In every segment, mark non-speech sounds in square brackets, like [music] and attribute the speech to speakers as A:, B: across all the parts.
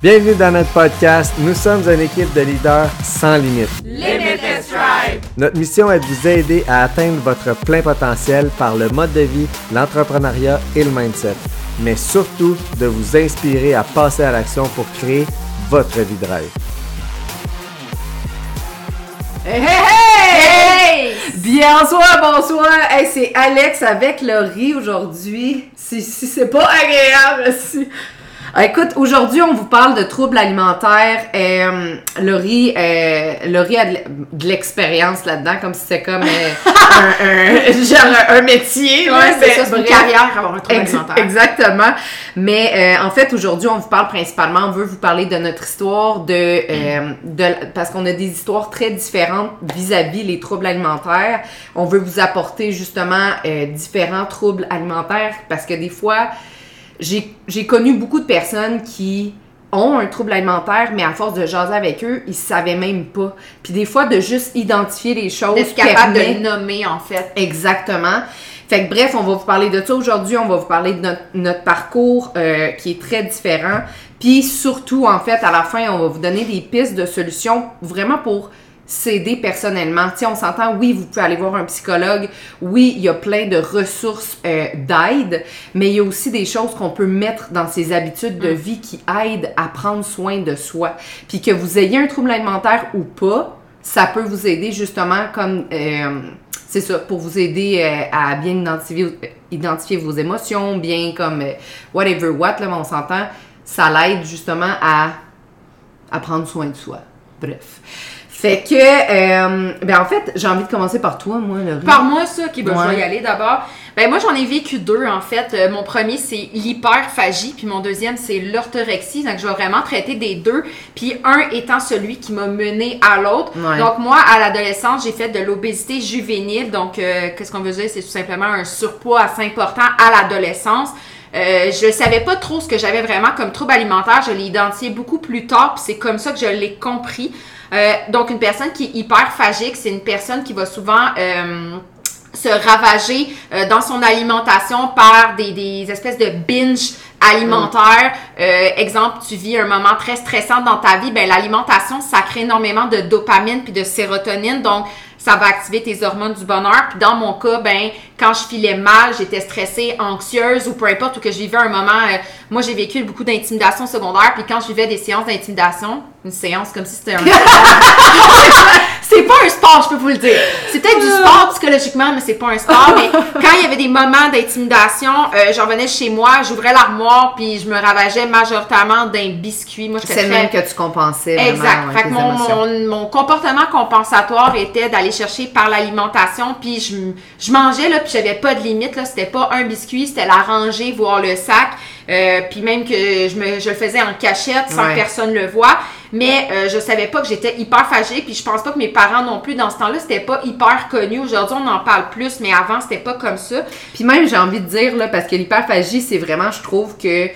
A: Bienvenue dans notre podcast. Nous sommes une équipe de leaders sans limite.
B: Limitless Drive.
A: Notre mission est de vous aider à atteindre votre plein potentiel par le mode de vie, l'entrepreneuriat et le mindset. Mais surtout, de vous inspirer à passer à l'action pour créer votre vie de rêve.
B: Hey, hey, hey!
C: Bien, bonsoir, bonsoir. Hey, c'est Alex avec Laurie aujourd'hui. Si, si c'est pas agréable, si. Ah, écoute, aujourd'hui, on vous parle de troubles alimentaires. Euh, Laurie, euh, Laurie a de l'expérience là-dedans, comme si c'était comme euh, [laughs] un, un- genre un métier.
B: Ouais, c'est ça, une carrière avoir un trouble
C: Ex-
B: alimentaire.
C: Exactement. Mais euh, en fait, aujourd'hui, on vous parle principalement, on veut vous parler de notre histoire, de, euh, de parce qu'on a des histoires très différentes vis-à-vis les troubles alimentaires. On veut vous apporter justement euh, différents troubles alimentaires parce que des fois, j'ai j'ai connu beaucoup de personnes qui ont un trouble alimentaire, mais à force de jaser avec eux, ils savaient même pas. Puis des fois, de juste identifier les choses
B: D'être capable de
C: permet-
B: le nommer, en fait.
C: Exactement. Fait que bref, on va vous parler de ça aujourd'hui. On va vous parler de notre, notre parcours euh, qui est très différent. Puis surtout, en fait, à la fin, on va vous donner des pistes de solutions vraiment pour s'aider personnellement. Tu sais, on s'entend, oui, vous pouvez aller voir un psychologue. Oui, il y a plein de ressources euh, d'aide, mais il y a aussi des choses qu'on peut mettre dans ses habitudes de vie qui aident à prendre soin de soi. Puis que vous ayez un trouble alimentaire ou pas, ça peut vous aider justement comme euh, c'est ça pour vous aider euh, à bien identifier, identifier vos émotions bien comme whatever what là on s'entend ça l'aide justement à à prendre soin de soi bref fait que euh, ben en fait j'ai envie de commencer par toi moi Laurie.
B: Par moi, ça, qui ben, je vais y aller d'abord. Ben, moi, j'en ai vécu deux, en fait. Euh, mon premier, c'est l'hyperphagie, puis mon deuxième, c'est l'orthorexie. Donc, je vais vraiment traiter des deux, puis un étant celui qui m'a mené à l'autre.
C: Ouais.
B: Donc, moi, à l'adolescence, j'ai fait de l'obésité juvénile. Donc, euh, qu'est-ce qu'on veut dire? C'est tout simplement un surpoids assez important à l'adolescence. Euh, je savais pas trop ce que j'avais vraiment comme trouble alimentaire. Je l'ai identifié beaucoup plus tard, puis c'est comme ça que je l'ai compris. Euh, donc, une personne qui est hyperphagique, c'est une personne qui va souvent euh, se ravager euh, dans son alimentation par des, des espèces de binge alimentaires. Euh, exemple, tu vis un moment très stressant dans ta vie, ben l'alimentation, ça crée énormément de dopamine puis de sérotonine, donc ça va activer tes hormones du bonheur. Puis dans mon cas, ben quand je filais mal, j'étais stressée, anxieuse ou peu importe ou que je vivais un moment. euh, moi, j'ai vécu beaucoup d'intimidation secondaire. Puis quand je vivais des séances d'intimidation, une séance comme si c'était un [laughs] [laughs] [laughs] c'est pas un sport, je peux vous le dire. C'est peut-être du sport psychologiquement, mais c'est pas un sport. Mais quand il y avait des moments d'intimidation, euh, j'en venais chez moi, j'ouvrais l'armoire, puis je me ravageais majoritairement d'un biscuit. Moi,
C: c'est le même que tu compensais
B: Exact. fait que mon, mon, mon comportement compensatoire était d'aller chercher par l'alimentation, puis je, je mangeais, là, puis j'avais pas de limite, là. C'était pas un biscuit, c'était la rangée, voire le sac. Euh, puis même que je, me, je le faisais en cachette sans
C: Ouais.
B: que personne le voit. Mais euh, je savais pas que j'étais hyperphagique, puis je pense pas que mes parents non plus, dans ce temps-là, c'était pas hyper connu. Aujourd'hui, on en parle plus, mais avant, c'était pas comme ça.
C: Puis même, j'ai envie de dire, là, parce que l'hyperphagie, c'est vraiment, je trouve que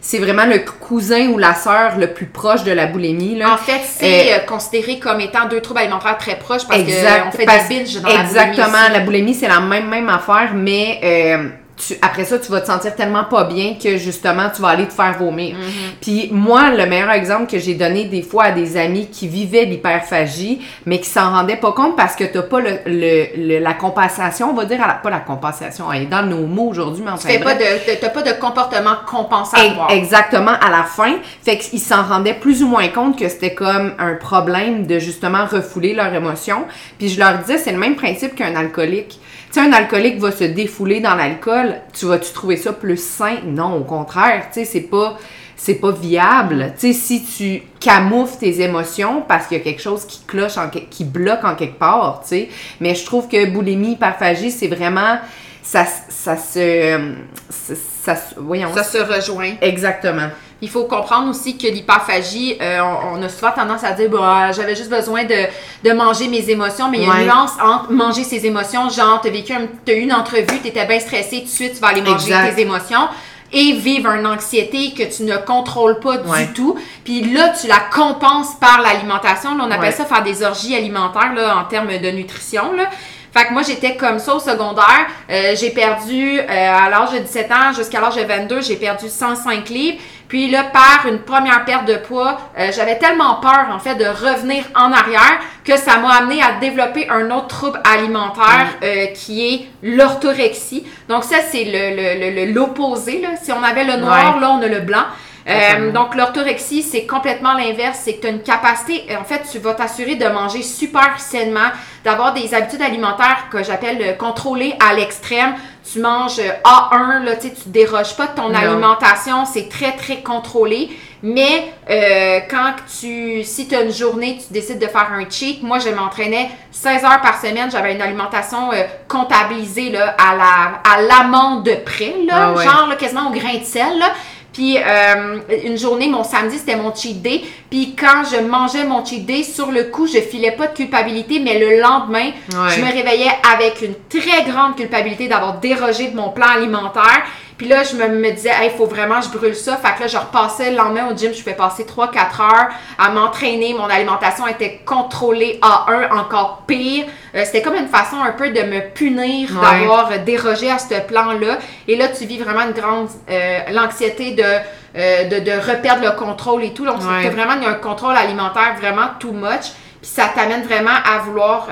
C: c'est vraiment le cousin ou la sœur le plus proche de la boulimie. Là.
B: En fait, c'est euh, considéré comme étant deux troubles alimentaires très proches parce qu'on fait
C: parce-
B: des binges dans la boulimie
C: Exactement, la boulimie, c'est la même, même affaire, mais euh, tu, après ça, tu vas te sentir tellement pas bien que justement, tu vas aller te faire vomir.
B: Mm-hmm.
C: Puis moi, le meilleur exemple que j'ai donné des fois à des amis qui vivaient l'hyperphagie, mais qui s'en rendaient pas compte parce que t'as pas le, le- le- la compensation, on va dire, à la- pas la compensation, elle est dans nos mots aujourd'hui, mais
B: Tu
C: enfin
B: fais pas de, t'as pas de comportement compensatoire.
C: Ex- Exactement, à la fin. Fait qu'ils s'en rendaient plus ou moins compte que c'était comme un problème de justement refouler leurs émotions. Puis je leur disais, c'est le même principe qu'un alcoolique. Tu sais, un alcoolique va se défouler dans l'alcool. Tu vas-tu trouver ça plus sain? Non, au contraire. Tu sais, c'est pas, c'est pas viable. Tu sais, si tu camoufles tes émotions parce qu'il y a quelque chose qui cloche, en, qui bloque en quelque part, tu sais. Mais je trouve que boulimie, hyperphagie, c'est vraiment, ça, ça se, ça, ça se- voyons.
B: Ça se rejoint.
C: Exactement.
B: Il faut comprendre aussi que l'hyperphagie, euh, on, on a souvent tendance à dire bah, j'avais juste besoin de, de manger mes émotions, mais il y a
C: Ouais.
B: une nuance entre manger ses émotions, genre t'as vécu un- t'as eu une entrevue, t'étais bien stressé, tout de suite tu vas aller manger
C: Exact.
B: tes émotions. Et vivre une anxiété que tu ne contrôles pas
C: Ouais.
B: du tout. Puis là, tu la compenses par l'alimentation. Là, on appelle
C: Ouais.
B: ça faire des orgies alimentaires là, en termes de nutrition. Là. Fait que moi, j'étais comme ça au secondaire. Euh, j'ai perdu, euh, à l'âge de 17 ans jusqu'à l'âge de 22, j'ai perdu 105 livres. Puis là, par une première perte de poids, euh, j'avais tellement peur, en fait, de revenir en arrière que ça m'a amené à développer un autre trouble alimentaire euh, qui est l'orthorexie. Donc ça, c'est le, l'opposé. Là. Si on avait le noir, là, on a le blanc. Euh, donc, l'orthorexie, c'est complètement l'inverse. C'est que tu as une capacité, en fait, tu vas t'assurer de manger super sainement, d'avoir des habitudes alimentaires que j'appelle contrôlées à l'extrême. Tu manges A1, là, tu déroges pas de ton alimentation, c'est très, très contrôlé. Mais euh, quand tu, si tu as une journée, tu décides de faire un cheat, moi je m'entraînais 16 heures par semaine, j'avais une alimentation euh, comptabilisée là, à la à l'amande de près, là, ah genre là, quasiment au grain de sel. Là. Puis euh, une journée, mon samedi, c'était mon cheat day. Puis quand je mangeais mon cheat day, sur le coup, je filais pas de culpabilité, mais le lendemain, je me réveillais avec une très grande culpabilité d'avoir dérogé de mon plan alimentaire. Puis là, je me, me disais, il faut vraiment je brûle ça. Fait que là, je repassais le lendemain au gym, je pouvais passer 3-4 heures à m'entraîner. Mon alimentation était contrôlée à un, encore pire. Euh, c'était comme une façon un peu de me punir d'avoir dérogé à ce plan-là. Et là, tu vis vraiment une grande euh, l'anxiété de, euh, de, de reperdre le contrôle et tout. Donc, ouais. vraiment un contrôle alimentaire vraiment too much. Puis ça t'amène vraiment à vouloir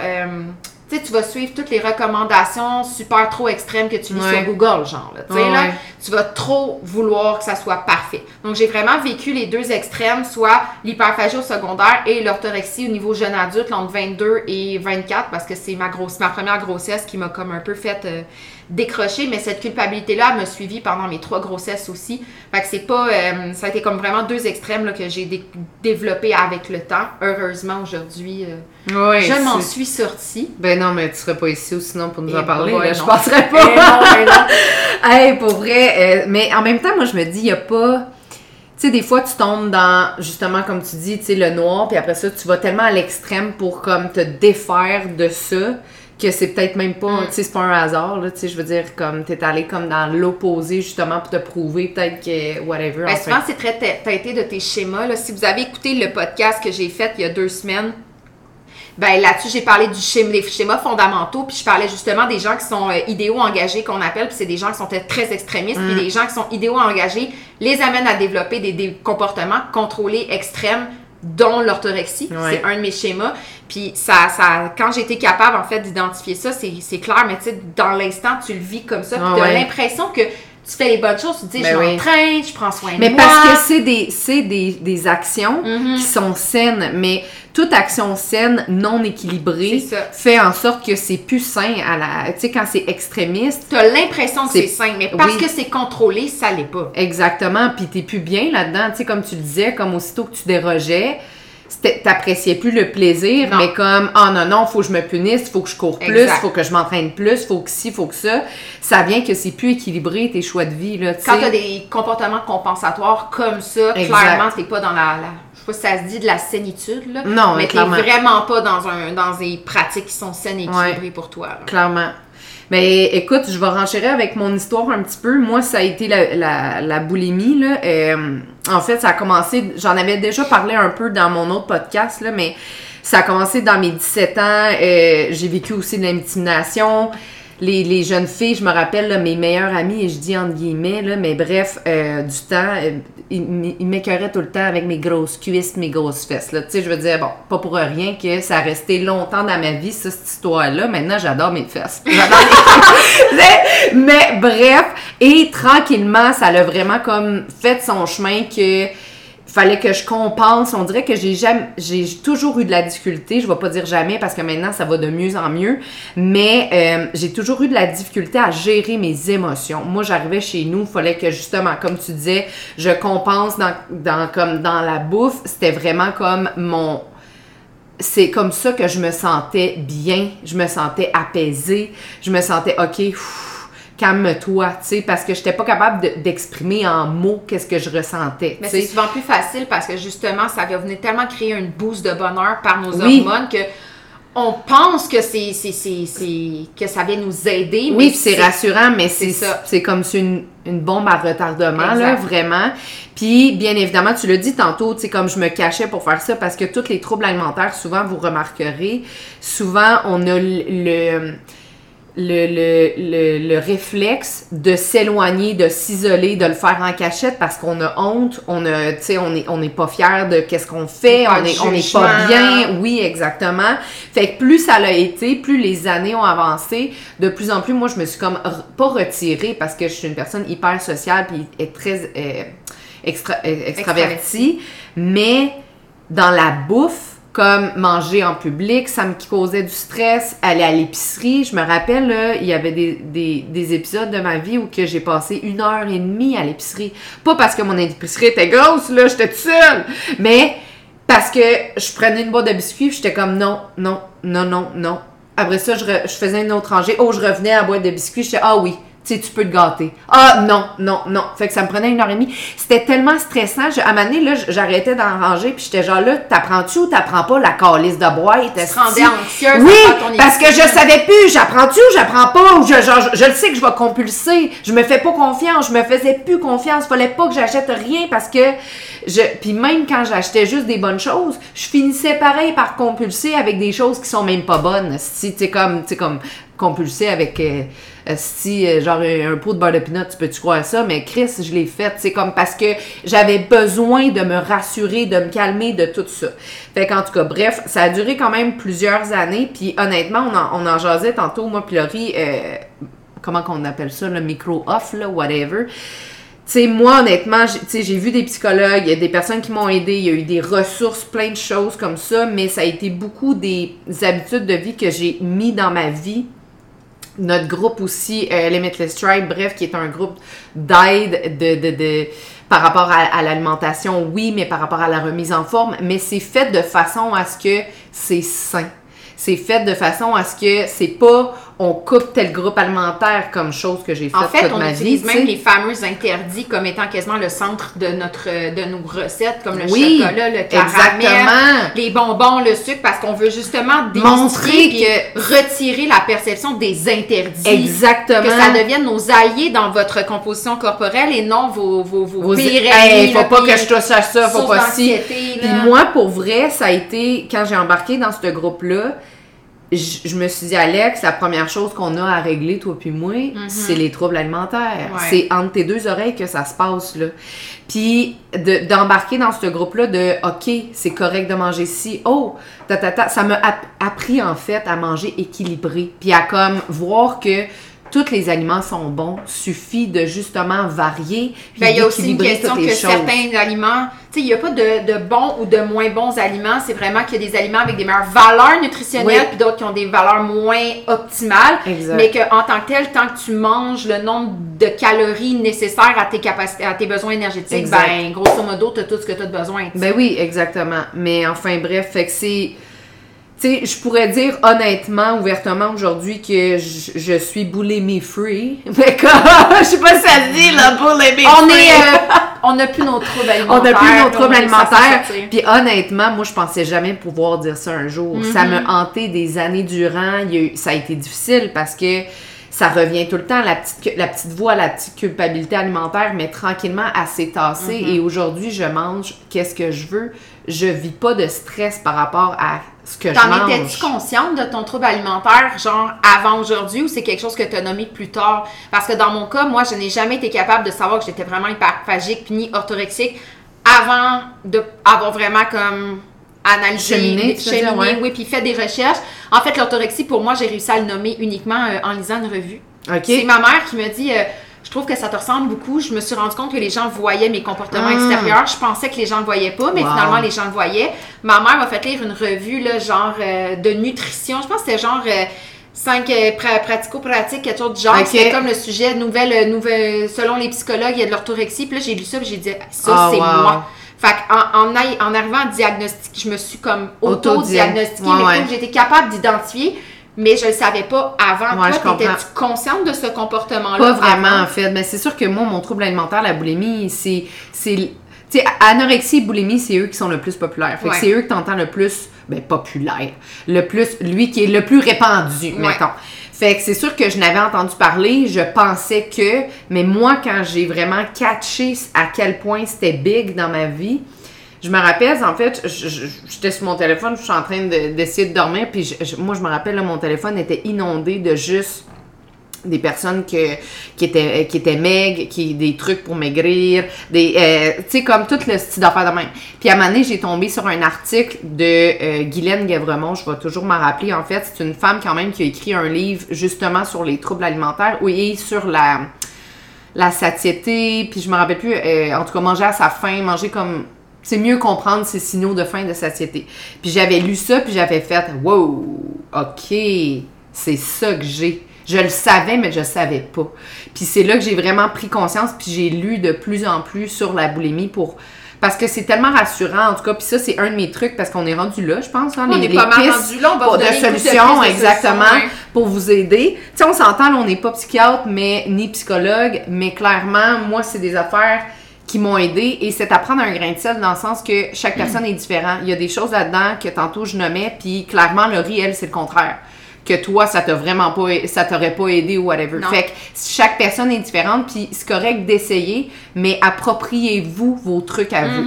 B: tu vas suivre toutes les recommandations super trop extrêmes que tu lis sur Google, genre. Tu sais, là, tu vas trop vouloir que ça soit parfait. Donc, j'ai vraiment vécu les deux extrêmes, soit l'hyperphagie au secondaire et l'orthorexie au niveau jeune adulte, entre 22 et 24, parce que c'est ma grosse, ma première grossesse qui m'a comme un peu fait euh, décrocher, mais cette culpabilité-là me suivi pendant mes trois grossesses aussi. Fait que c'est pas, euh, ça a été comme vraiment deux extrêmes là, que j'ai développé avec le temps. Heureusement, aujourd'hui, euh, je m'en suis sortie.
C: Ben non, mais tu serais pas ici ou sinon pour nous en parler. là, je penserais pas. Eh non, non. [laughs] hey, pour vrai. Euh, mais en même temps, moi, je me dis, il y a pas... Tu sais, des fois, tu tombes dans, justement, comme tu dis, tu sais, le noir, puis après ça, tu vas tellement à l'extrême pour, comme, te défaire de ça que c'est peut-être même pas, mm. tu sais, c'est pas un hasard, là, tu sais, je veux dire, comme, t'es allé comme dans l'opposé, justement, pour te prouver peut-être que, whatever.
B: Ben, souvent, c'est très teinté de tes schémas, là. Si vous avez écouté le podcast que j'ai fait il y a deux semaines, ben là-dessus, j'ai parlé du schéma, des schémas fondamentaux, puis je parlais justement des gens qui sont euh, idéaux engagés, qu'on appelle, puis c'est des gens qui sont très extrémistes, puis les mm. gens qui sont idéaux engagés les amènent à développer des, des comportements contrôlés extrêmes dont l'orthorexie. C'est un de mes schémas. Puis ça, ça, quand été capable, en fait, d'identifier ça, c'est clair, mais tu sais, dans l'instant, tu le vis comme ça. Puis tu as l'impression que tu fais les bonnes choses, tu te dis, ben je m'entraîne, je prends soin de
C: moi. Mais parce que c'est des, des, des actions mm-hmm. qui sont saines, mais toute action saine non équilibrée fait en sorte que c'est plus sain à la tu sais quand c'est extrémiste.
B: Tu as l'impression que c'est sain mais parce que c'est contrôlé ça l'est pas.
C: Exactement puis t'es plus bien là-dedans tu sais comme tu le disais comme aussitôt que tu dérogeais t'appréciais plus le plaisir, mais comme, oh non, non, faut que je me punisse, faut que je cours plus, faut que je m'entraîne plus, faut que ci, faut que ça. Ça vient que c'est plus équilibré tes choix de vie, là,
B: Quand t'as des comportements compensatoires comme ça, clairement, t'es pas dans la, je sais pas si ça se dit de la sénitude, là.
C: Non,
B: mais t'es vraiment pas dans, un, dans des pratiques qui sont saines et équilibrées pour toi.
C: Clairement. Mais écoute, je vais renchérir avec mon histoire un petit peu. Moi, ça a été la, la, boulimie. Là. Euh, en fait, ça a commencé, j'en avais déjà parlé un peu dans mon autre podcast, là, mais ça a commencé dans mes 17 ans. Euh, j'ai vécu aussi de l'intimidation les, jeunes filles, je me rappelle, mes meilleures amies, et je dis entre guillemets, là, mais bref, euh, du temps, euh, ils, tout le temps avec mes grosses cuisses, mes grosses fesses. Tu sais, je veux dire, bon, pas pour rien que ça a resté longtemps dans ma vie, cette histoire-là. Maintenant, j'adore mes fesses. [laughs] J'adore mais, mais bref, et tranquillement, ça l'a vraiment comme fait son chemin que fallait que je compense. On dirait que j'ai jamais, j'ai toujours eu de la difficulté. Je vais pas dire jamais parce que maintenant ça va de mieux en mieux, mais euh, j'ai toujours eu de la difficulté à gérer mes émotions. Moi, j'arrivais chez nous, fallait que justement, comme tu disais, je compense dans, dans comme dans la bouffe. C'était vraiment comme mon c'est comme ça que je me sentais bien, je me sentais apaisée, je me sentais ok calme-toi, tu sais, parce que j'étais pas capable d'exprimer en mots qu'est-ce que je ressentais.
B: Mais c'est souvent plus facile parce que justement, ça va venir tellement créer une boost de bonheur par nos hormones que on pense que c'est que ça vient nous aider.
C: Oui, c'est rassurant, mais c'est c'est comme une, une bombe à retardement là, vraiment. Puis bien évidemment, tu l'as dit tantôt, tu sais comme je me cachais pour faire ça parce que tous les troubles alimentaires, souvent vous remarquerez, souvent on a le le, le, le, le réflexe de s'éloigner, de s'isoler, de le faire en cachette parce qu'on a honte, on a, tu sais, on est, on n'est pas fier de qu'est-ce qu'on fait, on est, on n'est
B: jugement.
C: pas bien. Oui, exactement. Fait que plus ça l'a été, plus les années ont avancé, de plus en plus, moi, je me suis comme, pas retirée parce que je suis une personne hyper sociale puis est très euh, extra, euh, extravertie, mais dans la bouffe, comme manger en public, ça me causait du stress, aller à l'épicerie. Je me rappelle, là, il y avait des, des, des épisodes de ma vie où que j'ai passé une heure et demie à l'épicerie. Pas parce que mon épicerie était grosse, là, j'étais toute seule, mais parce que je prenais une boîte de biscuits, j'étais comme non, non, non, non, non. Après ça, je, je faisais une autre rangée. Oh, je revenais à la boîte de biscuits, j'étais ah oui, tu sais, tu peux te gâter. Ah non, non, non. Fait que ça me prenait une heure et demie. C'était tellement stressant. Je- à un moment donné, là, j'arrêtais d'en ranger, puis j'étais genre là, t'apprends-tu ou t'apprends pas la calice de boîte?
B: Tu te rendais anxieuse
C: Oui,
B: ton
C: parce que je savais plus, j'apprends-tu ou j'apprends pas, ou je, genre, je, je le sais que je vais compulser, je me fais pas confiance, je me faisais plus confiance, fallait pas que j'achète rien parce que je, puis même quand j'achetais juste des bonnes choses, je finissais pareil par compulser avec des choses qui sont même pas bonnes, si tu comme, sais, comme compulser avec, euh, si euh, genre un, pot de beurre de pinot, tu peux-tu croire ça, mais Chris, je l'ai fait, c'est comme parce que j'avais besoin de me rassurer, de me calmer de tout ça. Fait qu'en tout cas, bref, ça a duré quand même plusieurs années, puis honnêtement, on en, on jasait tantôt, moi puis euh, comment qu'on appelle ça, le micro-off, là, whatever. Tu sais, moi, honnêtement, j'ai- vu des psychologues, il des personnes qui m'ont aidé, il y a eu des ressources, plein de choses comme ça, mais ça a été beaucoup des habitudes de vie que j'ai mis dans ma vie. Notre groupe aussi, euh, Limitless Tribe, bref, qui est un groupe d'aide de, de, de, par rapport à, à l'alimentation, oui, mais par rapport à la remise en forme, mais c'est fait de façon à ce que c'est sain. C'est fait de façon à ce que c'est pas on coupe tel groupe alimentaire comme chose que j'ai fait
B: En fait,
C: toute
B: on
C: ma
B: utilise
C: vie.
B: même les fameux interdits comme étant quasiment le centre de notre de nos recettes, comme le
C: Oui,
B: chocolat, le caramel,
C: exactement.
B: les bonbons, le sucre, parce qu'on veut justement
C: Montrer
B: démystifier puis retirer la perception des interdits.
C: Exactement.
B: Que ça devienne nos alliés dans votre composition corporelle et non vos, vos, vos, pires
C: Hey, faut
B: là,
C: pas que je touche à ça, faut pas si. Puis
B: là.
C: moi, pour vrai, ça a été, quand j'ai embarqué dans ce groupe-là, je, je me suis dit, Alex, la première chose qu'on a à régler, toi puis moi, c'est les troubles alimentaires.
B: Ouais.
C: C'est entre tes deux oreilles que ça se passe, là. Puis de- d'embarquer dans ce groupe-là de, OK, c'est correct de manger ci. Oh, ta, ta, ta, ça m'a app- appris, en fait, à manger équilibré. Puis à comme voir que tous les aliments sont bons, suffit de justement varier. puis
B: Ben, il y a aussi une question que
C: choses.
B: certains aliments, tu sais, il n'y a pas de, de bons ou de moins bons aliments. C'est vraiment qu'il y a des aliments avec des meilleures valeurs nutritionnelles,
C: Oui.
B: puis d'autres qui ont des valeurs moins optimales.
C: Exact.
B: Mais qu'en tant que tel, tant que tu manges le nombre de calories nécessaires à tes capacités, à tes besoins énergétiques,
C: Exact.
B: ben, grosso modo, tu as tout ce que tu as besoin. tu sais.
C: Ben oui, exactement. Mais enfin, bref, fait que c'est. Tu sais, je pourrais dire honnêtement, ouvertement aujourd'hui que je, je suis boulimie free. [laughs] Mais comme, je sais pas si ça se dit, là, boulimie
B: on
C: free.
B: est, euh, on n'a plus nos troubles [laughs]
C: On
B: alimentaires.
C: n'a plus nos
B: on
C: troubles
B: à
C: alimentaires. Puis honnêtement, moi, je pensais jamais pouvoir dire ça un jour. Ça
B: Mm-hmm.
C: m'a hanté des années durant. Il y a eu- ça a été difficile parce que ça revient tout le temps, la petite, la petite voix, la petite culpabilité alimentaire, mais tranquillement, s'est tassée.
B: Mm-hmm.
C: Et aujourd'hui, je mange qu'est-ce que je veux. Je vis pas de stress par rapport à ce que je
B: T'en étais-tu consciente de ton trouble alimentaire, genre avant aujourd'hui, ou c'est quelque chose que tu as nommé plus tard? Parce que dans mon cas, moi, je n'ai jamais été capable de savoir que j'étais vraiment hyperphagique ni orthorexique avant d'avoir vraiment comme analysé,
C: dire,
B: cheminé,
C: ouais.
B: oui, puis fait des recherches. En fait, l'orthorexie, pour moi, j'ai réussi à le nommer uniquement euh, en lisant une revue.
C: OK.
B: C'est ma mère qui me dit euh, trouve que ça te ressemble beaucoup. Je me suis rendu compte que les gens voyaient mes comportements
C: Ah.
B: extérieurs. Je pensais que les gens ne le voyaient pas, mais
C: Wow.
B: finalement, les gens le voyaient. Ma mère m'a fait lire une revue, là, genre euh, de nutrition. Je pense que c'était genre. euh, Cinq euh, pra- pratico-pratiques, quelque chose du genre.
C: Ok.
B: C'était comme le sujet, nouvelle, euh, nouvelle, selon les psychologues, il y a de l'orthorexie. Puis là, j'ai lu ça, j'ai dit, ça,
C: Ah,
B: c'est
C: wow.
B: moi. Fait qu'en en, arrivant à diagnostic, je me suis comme auto-diagnostiquée,
C: Ouais,
B: mais
C: ouais.
B: j'étais capable d'identifier, mais je le savais pas avant.
C: Ouais, je
B: Toi, t'étais-tu consciente de ce comportement-là?
C: Pas vraiment,
B: avant?
C: en fait. Mais c'est sûr que moi, mon trouble alimentaire, la boulimie, c'est. c'est tu sais, anorexie et boulimie, c'est eux qui sont le plus populaires. Fait que
B: Ouais.
C: c'est eux que t'entends le plus, ben, populaire. Le plus, lui qui est le plus répandu, mettons. Fait que c'est sûr que je n'avais entendu parler, je pensais que, mais moi, quand j'ai vraiment catché à quel point c'était big dans ma vie, je me rappelle, en fait, j'étais sur mon téléphone, je suis en train de- d'essayer de, dormir, puis je- moi, je me rappelle, là, mon téléphone était inondé de juste des personnes que, qui étaient qui étaient maigres, qui des trucs pour maigrir, des euh, tu sais comme tout le style d'affaires de même. Puis à un moment j'ai tombé sur un article de euh, Guylaine Guévremont, je vais toujours m'en rappeler en fait, c'est une femme quand même qui a écrit un livre justement sur les troubles alimentaires oui, sur la la satiété, puis je me rappelle plus euh, en tout cas manger à sa faim, manger comme c'est mieux comprendre ces signaux de faim et de satiété. Puis j'avais lu ça, puis j'avais fait wow, OK, c'est ça que j'ai. Je le savais, mais je le savais pas. Puis c'est là que j'ai vraiment pris conscience, puis j'ai lu de plus en plus sur la boulimie pour parce que c'est tellement rassurant en tout cas puis ça c'est un de mes trucs parce qu'on est rendu là je pense hein,
B: on
C: les,
B: est pas mal rendu là on va vous
C: de solutions
B: de
C: exactement
B: solutions, ouais.
C: pour vous aider tu sais on s'entend là, on n'est pas psychiatre mais ni psychologue mais clairement moi c'est des affaires qui m'ont aidé et c'est à prendre un grain de sel dans le sens que chaque personne est différente. Il y a des choses là-dedans que tantôt je nommais, puis clairement le elle, c'est le contraire. Que toi, ça t'a vraiment pas, ça t'aurait pas aidé ou whatever.
B: Non.
C: Fait que chaque personne est différente, puis c'est correct d'essayer, mais appropriez-vous vos trucs à vous.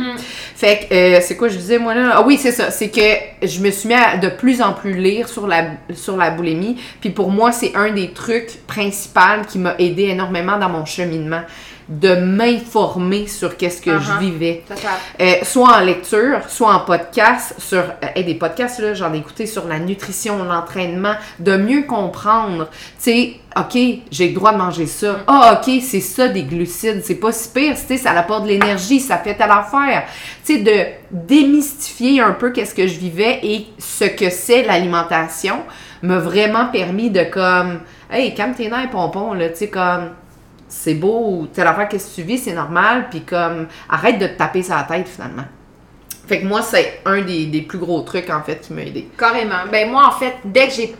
C: Fait que, euh, c'est quoi je disais moi là? Ah oui, c'est ça. C'est que je me suis mis à de plus en plus lire sur la, sur la boulimie. Puis pour moi, c'est un des trucs principaux qui m'a aidé énormément dans mon cheminement. De m'informer sur qu'est-ce que
B: Uh-huh.
C: je vivais.
B: Total.
C: Euh, soit en lecture, soit en podcast, sur euh, des podcasts là, j'en ai écouté sur la nutrition, l'entraînement, de mieux comprendre. Tu sais, ok, j'ai le droit de manger ça. Ah, ok, c'est ça des glucides, c'est pas si pire. Tu sais, ça apporte de l'énergie, ça fait telle affaire. Tu sais, de démystifier un peu qu'est-ce que je vivais et ce que c'est l'alimentation m'a vraiment permis de comme, hey, calme tes nerfs, pompon là, tu sais comme c'est beau, telle affaire, qu'est-ce que tu vis, c'est normal, puis comme, arrête de te taper sur la tête, finalement. Fait que moi, c'est un des, des plus gros trucs, en fait, qui m'a aidé.
B: Carrément. Ben moi, en fait, dès que j'ai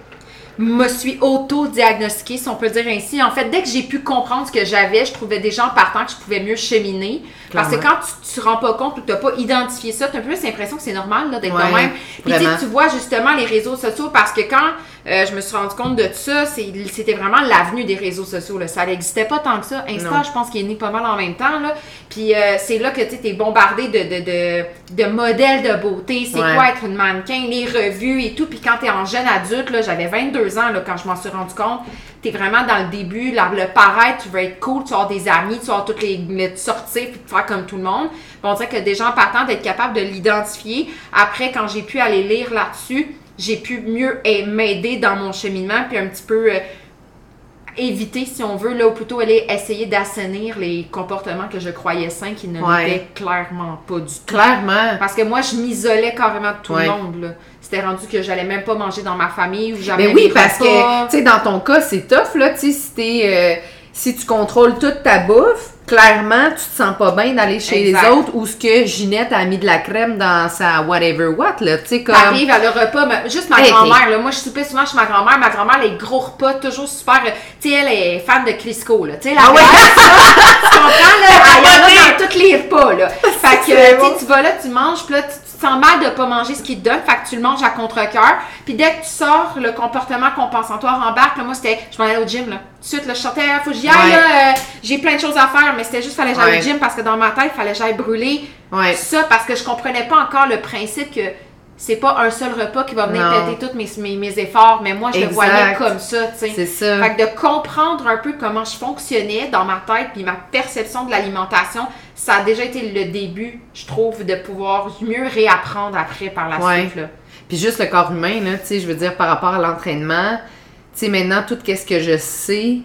B: me suis auto-diagnostiquée, si on peut dire ainsi. En fait, dès que j'ai pu comprendre ce que j'avais, je trouvais déjà en partant que je pouvais mieux cheminer. Parce que quand tu te rends pas compte ou que tu n'as pas identifié ça, tu as un peu l'impression que c'est normal là, d'être
C: Ouais,
B: de même. Puis tu vois justement les réseaux sociaux parce que quand euh, je me suis rendu compte de ça, c'était vraiment l'avenue des réseaux sociaux. Là. Ça n'existait pas tant que ça. Insta,
C: Non.
B: je pense qu'il est né pas mal en même temps. Là. Puis euh, c'est là que tu es bombardé de, de, de, de modèles de beauté. C'est
C: Ouais.
B: quoi être une mannequin, les revues et tout. Puis quand tu es en jeune adulte, j'avais 22 ans là, quand je m'en suis rendu compte, tu es vraiment dans le début, là, le paraître, tu veux être cool, tu avoir des amis, tu vas toutes les, les sortir puis faire comme tout le monde. Puis on dirait que des gens partant d'être capable de l'identifier. Après, quand j'ai pu aller lire là-dessus, j'ai pu mieux eh, m'aider dans mon cheminement puis un petit peu euh, éviter, si on veut, là, ou plutôt aller essayer d'assainir les comportements que je croyais sains qui ne
C: Ouais.
B: l'étaient clairement pas du tout.
C: Clairement.
B: Parce que moi, je m'isolais carrément de tout
C: Ouais.
B: le monde. là. C'était rendu que j'allais même pas manger dans ma famille ou j'avais
C: Mais Ben oui, parce
B: repas.
C: que, tu sais, dans ton cas, c'est tough, là, tu sais, si t'es, euh, si tu contrôles toute ta bouffe, clairement, tu te sens pas bien d'aller chez
B: Exact.
C: les autres ou ce que Ginette a mis de la crème dans sa whatever what, là, tu sais, comme...
B: T'arrives à le repas, mais juste ma
C: Hey,
B: grand-mère, là, moi je soupais souvent chez ma grand-mère, ma grand-mère les gros repas, toujours super, euh, tu sais, elle est fan de Crisco, là, tu sais, la
C: Ah ouais?
B: tu comprends, là, [laughs] il y en a dans tous les repas, là. [laughs] Fait que, tu vas là, tu manges, puis là, tu te sens mal de pas manger ce qu'ils te donnent, fait que tu le manges à contre-cœur, puis dès que tu sors, le comportement compensatoire embarque, là, moi c'était, je m'en allais au gym, là, tout de suite, là, je sortais, faut que j'y aille,
C: Ouais.
B: là, euh, j'ai plein de choses à faire, mais c'était juste, fallait que j'aille
C: Ouais.
B: au gym, parce que dans ma tête, fallait que j'aille brûler
C: Ouais.
B: ça parce que je comprenais pas encore le principe que c'est pas un seul repas qui va venir
C: Non.
B: péter tous mes, mes, mes efforts, mais moi je le voyais comme ça, tu sais.
C: C'est ça.
B: Fait que de comprendre un peu comment je fonctionnais dans ma tête puis ma perception de l'alimentation, ça a déjà été le début, je trouve, de pouvoir mieux réapprendre après par la
C: Ouais.
B: suite. Là.
C: Puis juste le corps humain, là, tu sais, je veux dire, par rapport à l'entraînement, tu sais, maintenant, tout ce que je sais,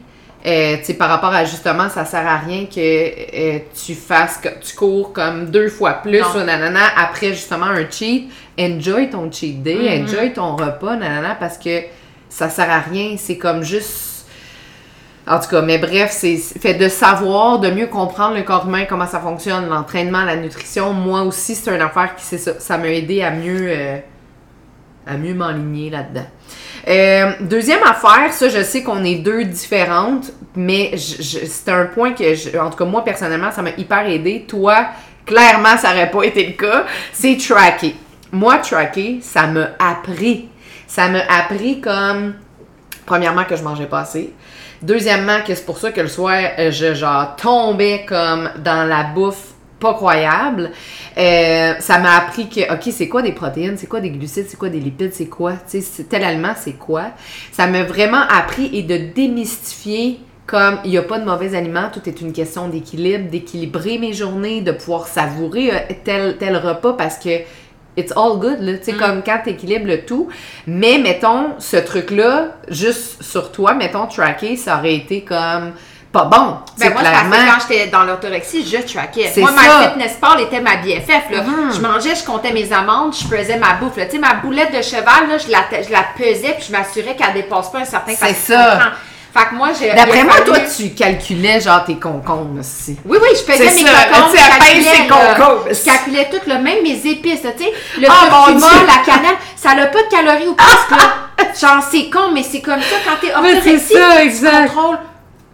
C: euh, tu sais, par rapport à justement, ça sert à rien que euh, tu fasses, que tu cours comme deux fois plus
B: Non.
C: ou nanana après justement un cheat. Enjoy ton cheat day,
B: Mm-hmm.
C: enjoy ton repas, nanana, parce que ça sert à rien. C'est comme juste. En tout cas, mais bref, c'est fait de savoir, de mieux comprendre le corps humain, comment ça fonctionne, l'entraînement, la nutrition. Moi aussi, c'est une affaire qui, ça, ça m'a aidé à mieux, euh, à mieux m'enligner là-dedans. Euh, deuxième affaire, ça, je sais qu'on est deux différentes, mais c'est un point que, en tout cas, moi, personnellement, ça m'a hyper aidé. Toi, clairement, ça n'aurait pas été le cas. C'est tracker. Moi, tracker, ça m'a appris. Ça m'a appris comme, premièrement, que je mangeais pas assez. Deuxièmement, que c'est pour ça que le soir, euh, je genre tombais comme dans la bouffe pas croyable. Euh, ça m'a appris que, OK, c'est quoi des protéines, c'est quoi des glucides, c'est quoi des lipides, c'est quoi, tel aliment, c'est quoi? Ça m'a vraiment appris et de démystifier comme il n'y a pas de mauvais aliments, tout est une question d'équilibre, d'équilibrer mes journées, de pouvoir savourer euh, tel repas parce que it's all good, là. Tu sais, mm. comme quand tu équilibres le tout. Mais mettons, ce truc-là, juste sur toi, mettons, tracker, ça aurait été comme pas bon.
B: Ben moi, clairement. parce que quand j'étais dans l'orthorexie, je traquais. Moi, ma fitness pal était ma BFF. Là. Mm-hmm. Je mangeais, je comptais mes amandes, je pesais ma bouffe. Tu sais, ma boulette de cheval, là, je, la, je la pesais puis je m'assurais qu'elle dépasse pas un certain
C: C'est ça.
B: Fait que moi, j'ai.
C: D'après moi, toi, tu calculais genre tes concombres aussi.
B: Oui, oui, je faisais mes concombres. Tu calculais, concombres. Je calculais tout, là, même mes épices, tu sais. Le oh, la cannelle, ça n'a pas de calories ou presque, là. [laughs] Genre, c'est con, mais c'est comme ça quand t'es orthorexique.
C: tu contrôles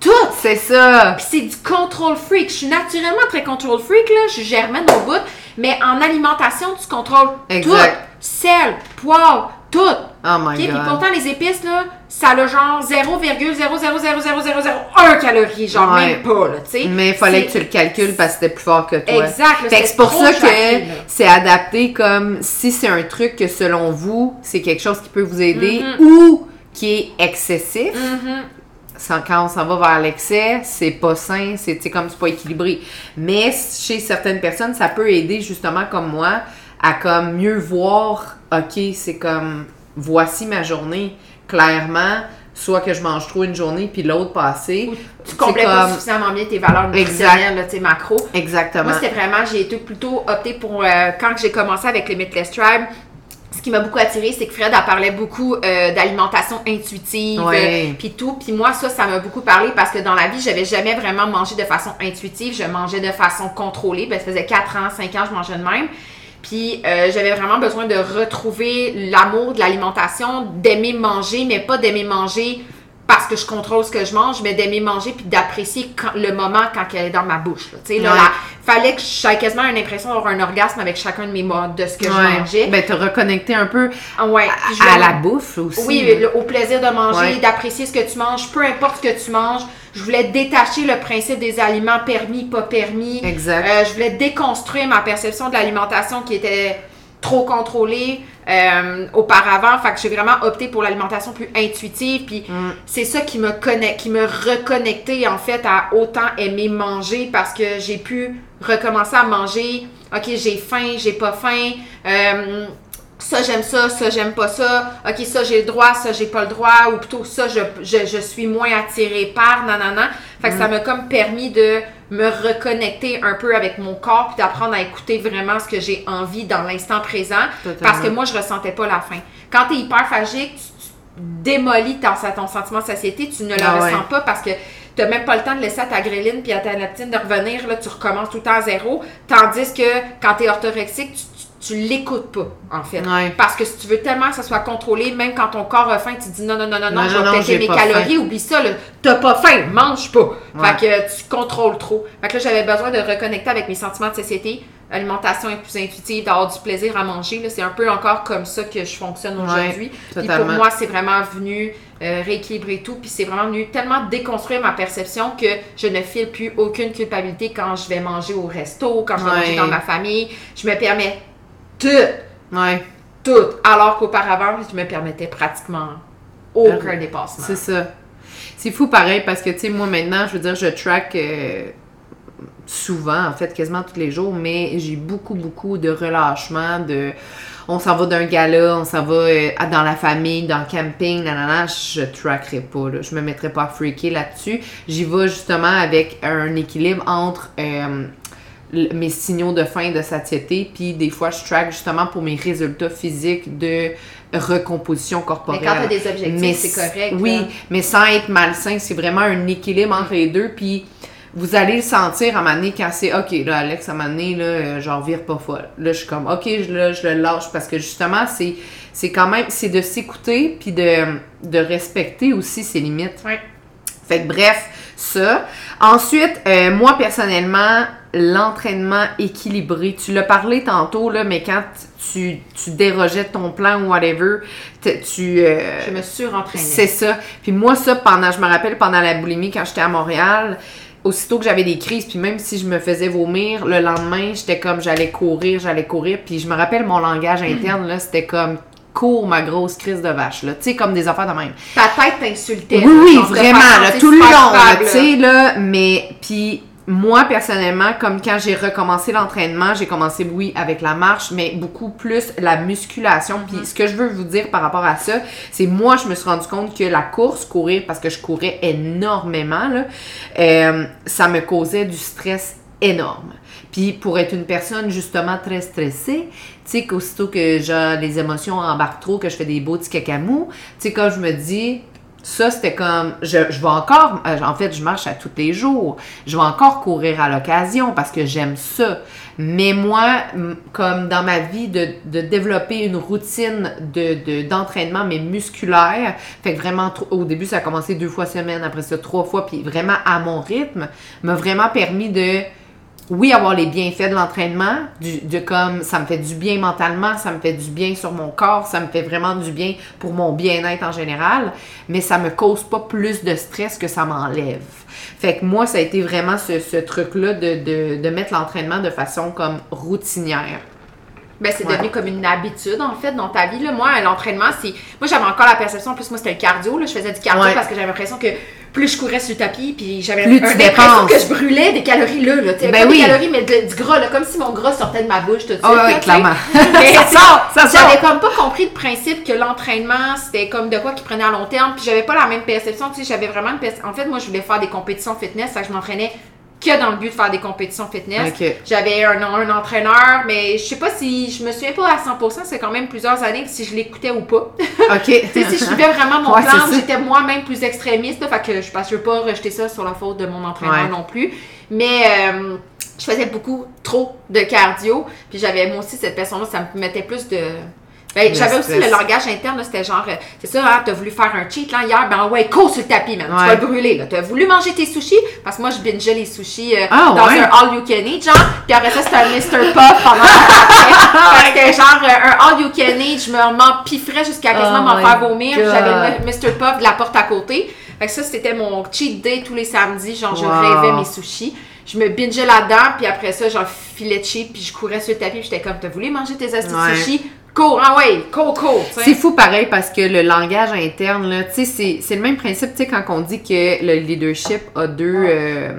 B: tout.
C: C'est ça.
B: Puis c'est du contrôle freak. Je suis naturellement très contrôle freak, là. Je suis germaine au bout. Mais en alimentation, tu contrôles tout. Sel, poivre, tout.
C: Oh my
B: Puis pourtant, les épices, là, ça a genre 0,0000001 calories. Genre même pas, là, tu sais.
C: Mais il fallait que tu le calcules parce que c'était plus fort que toi.
B: Exact.
C: c'est pour ça que c'est adapté comme si c'est un truc que selon vous, c'est quelque chose qui peut vous aider mm-hmm. ou qui est excessif. Mm-hmm. quand on s'en va vers l'excès, c'est pas sain, c'est comme c'est pas équilibré. Mais chez certaines personnes, ça peut aider justement comme moi à comme mieux voir, ok, c'est comme voici ma journée, clairement, soit que je mange trop une journée puis l'autre passé.
B: tu complètes pas suffisamment bien tes valeurs nutritionnelles, tes macros.
C: Exactement.
B: Moi, c'était vraiment, j'ai été plutôt opté pour, euh, quand j'ai commencé avec les Meatless Tribe, ce qui m'a beaucoup attiré, c'est que Fred a parlé beaucoup euh, d'alimentation intuitive,
C: ouais.
B: puis tout. Puis moi, ça, ça m'a beaucoup parlé parce que dans la vie, j'avais jamais vraiment mangé de façon intuitive. Je mangeais de façon contrôlée. Ben, ça faisait 4 ans, 5 ans, je mangeais de même. Puis euh, j'avais vraiment besoin de retrouver l'amour de l'alimentation, d'aimer manger, mais pas d'aimer manger parce que je contrôle ce que je mange, mais d'aimer manger puis d'apprécier le moment quand elle est dans ma bouche. Tu sais, là, fallait que j'aie quasiment une impression d'avoir un orgasme avec chacun de mes modes de ce que je mangeais.
C: Ben, te reconnecter un peu
B: ouais.
C: à, la bouffe aussi.
B: Oui, au plaisir de manger, d'apprécier ce que tu manges, peu importe ce que tu manges. Je voulais détacher le principe des aliments permis, pas permis.
C: Exact.
B: Euh, je voulais déconstruire ma perception de l'alimentation qui était trop contrôlée euh, auparavant. Fait que j'ai vraiment opté pour l'alimentation plus intuitive. Puis mm. c'est ça qui me connecte, qui me reconnectait en fait à autant aimer manger parce que j'ai pu recommencer à manger. Ok, j'ai faim, j'ai pas faim. Euh, ça j'aime ça, ça j'aime pas ça, ok ça j'ai le droit, ça j'ai pas le droit, ou plutôt ça je, je, suis moins attirée par, nanana. Fait que ça mm. m'a comme permis de me reconnecter un peu avec mon corps puis d'apprendre à écouter vraiment ce que j'ai envie dans l'instant présent. Parce que moi je ressentais pas la faim. Quand tu es hyperphagique, tu, tu démolis ton, ton sentiment de satiété, tu ne le ah ressens pas parce que tu n'as même pas le temps de laisser à ta gréline puis à ta leptine de revenir, là, tu recommences tout le temps à zéro. Tandis que quand tu es orthorexique, tu tu l'écoutes pas, en fait. Parce que si tu veux tellement que ça soit contrôlé, même quand ton corps a faim, tu dis non, non, non, non, non, je vais péter mes calories, oublie ça, t'as pas faim, mange pas. Fait que tu contrôles trop. Fait que là, j'avais besoin de reconnecter avec mes sentiments de société. L'alimentation est plus intuitive, d'avoir du plaisir à manger. C'est un peu encore comme ça que je fonctionne aujourd'hui. Puis pour moi, c'est vraiment venu euh, rééquilibrer tout. Puis c'est vraiment venu tellement déconstruire ma perception que je ne file plus aucune culpabilité quand je vais manger au resto, quand je vais manger dans ma famille. Je me permets tout.
C: Ouais.
B: Tout. Alors qu'auparavant, je me permettais pratiquement aucun euh, dépassement.
C: C'est ça. C'est fou pareil parce que, tu sais, moi maintenant, je veux dire, je track euh, souvent, en fait, quasiment tous les jours, mais j'ai beaucoup, beaucoup de relâchement, de on s'en va d'un gala, on s'en va euh, dans la famille, dans le camping, nanana, je trackerai pas, là. je me mettrai pas à freaker là-dessus. J'y vais justement avec un équilibre entre mes signaux de faim, de satiété, puis des fois, je track justement pour mes résultats physiques de recomposition corporelle.
B: Mais quand tu as des objectifs, c'est correct.
C: Oui, mais sans être malsain, c'est vraiment un équilibre entre les deux, puis vous allez le sentir à un moment donné quand c'est OK, là, Alex, à un moment donné, là, j'en vire pas folle. Là, je suis comme OK, là, je le lâche parce que justement, c'est, c'est quand même, c'est de s'écouter puis de, de respecter aussi ses limites.
B: Ouais.
C: Fait que bref, ça. Ensuite, euh, moi personnellement, l'entraînement équilibré. Tu l'as parlé tantôt, là, mais quand tu, tu dérogeais ton plan ou whatever, tu...
B: Euh, je me suis rentraînée.
C: C'est ça. Puis moi, ça, pendant, je me rappelle, pendant la boulimie, quand j'étais à Montréal, aussitôt que j'avais des crises, puis même si je me faisais vomir, le lendemain, j'étais comme j'allais courir, j'allais courir, puis je me rappelle mon langage [clears throat] interne, là, c'était comme cours ma grosse crise de vache, là. Tu sais, comme des affaires de même.
B: Ta tête t'insultait.
C: Oui, oui, vraiment, là, tout le long, tu sais, là, mais, puis moi, personnellement, comme quand j'ai recommencé l'entraînement, j'ai commencé, oui, avec la marche, mais beaucoup plus la musculation. Puis ce que je veux vous dire par rapport à ça, c'est moi, je me suis rendu compte que la course, courir, parce que je courais énormément, là, euh, ça me causait du stress énorme. Puis pour être une personne justement très stressée, tu sais, qu'aussitôt que j'ai les émotions embarquent trop, que je fais des beaux petits cacamous, tu sais, quand je me dis, ça, c'était comme, je, je vais encore, euh, en fait, je marche à tous les jours. Je vais encore courir à l'occasion parce que j'aime ça. Mais moi, comme dans ma vie, de, de développer une routine de, de- d'entraînement, mais musculaire, fait que vraiment, au début, ça a commencé deux fois semaine, après ça, trois fois, puis vraiment à mon rythme, m'a vraiment permis de, oui, avoir les bienfaits de l'entraînement, du, de comme ça me fait du bien mentalement, ça me fait du bien sur mon corps, ça me fait vraiment du bien pour mon bien-être en général, mais ça me cause pas plus de stress que ça m'enlève. Fait que moi, ça a été vraiment ce, ce truc-là de, de, de mettre l'entraînement de façon comme routinière.
B: Ben, c'est
C: Ouais.
B: devenu comme une habitude, en fait, dans ta vie. Là. Moi, l'entraînement, c'est. Moi, j'avais encore la perception, en plus, moi, c'était le cardio. Là. Je faisais du cardio
C: Ouais.
B: parce que j'avais l'impression que plus je courais sur le tapis, puis j'avais l'impression que je brûlais des calories là. là. Tu sais,
C: Ben
B: pas
C: oui.
B: des calories, mais de- du gras, là, comme si mon gras sortait de ma bouche tout de suite.
C: Ah
B: là,
C: ouais,
B: tu sais.
C: clairement. [laughs]
B: Mais
C: Ça sort, ça sort.
B: J'avais comme pas compris le principe que l'entraînement, c'était comme de quoi qui prenait à long terme, puis j'avais pas la même perception. Tu sais, j'avais vraiment une perception. En fait, moi, je voulais faire des compétitions fitness, que je m'entraînais que dans le but de faire des compétitions fitness. J'avais un, un entraîneur, mais je sais pas si je me souviens pas à 100%, c'est quand même plusieurs années que si je l'écoutais ou pas. [laughs]
C: OK.
B: si je suivais vraiment mon
C: Ouais,
B: plan, j'étais moi-même plus extrémiste, là, fait que je je veux pas rejeter ça sur la faute de mon entraîneur
C: Ouais.
B: non plus. Mais euh, je faisais beaucoup trop de cardio, puis j'avais moi aussi cette personne-là, ça me mettait plus de ben, j'avais aussi le langage interne, c'était genre, euh, c'est ça, hein, t'as voulu faire un cheat là, hier, ben ouais, cours sur le tapis, man, tu vas le brûler, là. T'as voulu manger tes sushis, parce que moi, je bingeais les sushis euh,
C: Ah,
B: dans
C: ouais.
B: un all you can eat, genre, puis après ça, c'était un Mr. Puff pendant la [laughs] C'était genre euh, un all you can eat, je me m'empifferais jusqu'à quasiment
C: Oh
B: m'en faire vomir, j'avais le Mr. Puff de la porte à côté. Fait que ça, c'était mon cheat day tous les samedis, genre, je rêvais mes sushis. Je me bingeais là-dedans, puis après ça, j'en filais cheap, puis je courais sur le tapis, puis j'étais comme, t'as voulu manger tes astuces
C: Ouais.
B: sushis? Cours, ah ouais, cours, cours.
C: C'est fou pareil parce que le langage interne, là, tu sais, c'est- c'est le même principe, tu sais, quand on dit que le leadership a deux, euh,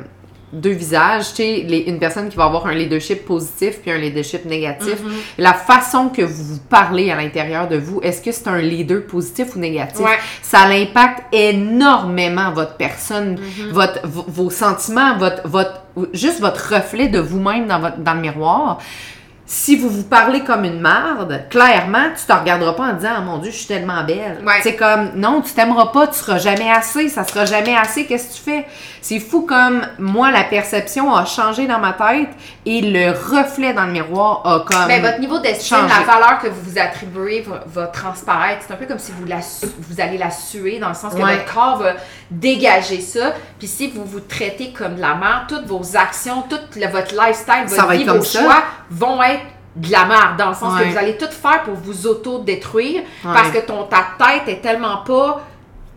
C: deux visages, tu sais, une personne qui va avoir un leadership positif puis un leadership négatif, la façon que vous parlez à l'intérieur de vous, est-ce que c'est un leader positif ou négatif?
B: Ouais.
C: Ça impacte énormément votre personne,
B: Mm-hmm.
C: votre, vos sentiments, votre, votre, juste votre reflet de vous-même dans, votre, dans le miroir. Si vous vous parlez comme une marde, clairement, tu te regarderas pas en disant oh mon dieu, je suis tellement belle.
B: Ouais.
C: C'est comme non, tu t'aimeras pas, tu seras jamais assez, ça sera jamais assez, qu'est-ce que tu fais? C'est fou comme moi la perception a changé dans ma tête et le reflet dans le miroir a comme
B: Ben, votre niveau d'estime, la valeur que vous vous attribuez va, va transparaître. C'est un peu comme si vous, la, vous allez la suer, dans le sens que
C: Ouais.
B: votre corps va dégager ça. Puis si vous vous traitez comme de la merde, toutes vos actions, tout le- votre lifestyle,
C: Ça
B: votre
C: va
B: vie, vos
C: ça.
B: choix vont être de la merde, dans le sens
C: Ouais.
B: que vous allez tout faire pour vous auto-détruire,
C: Ouais.
B: parce que ton, ta tête est tellement pas...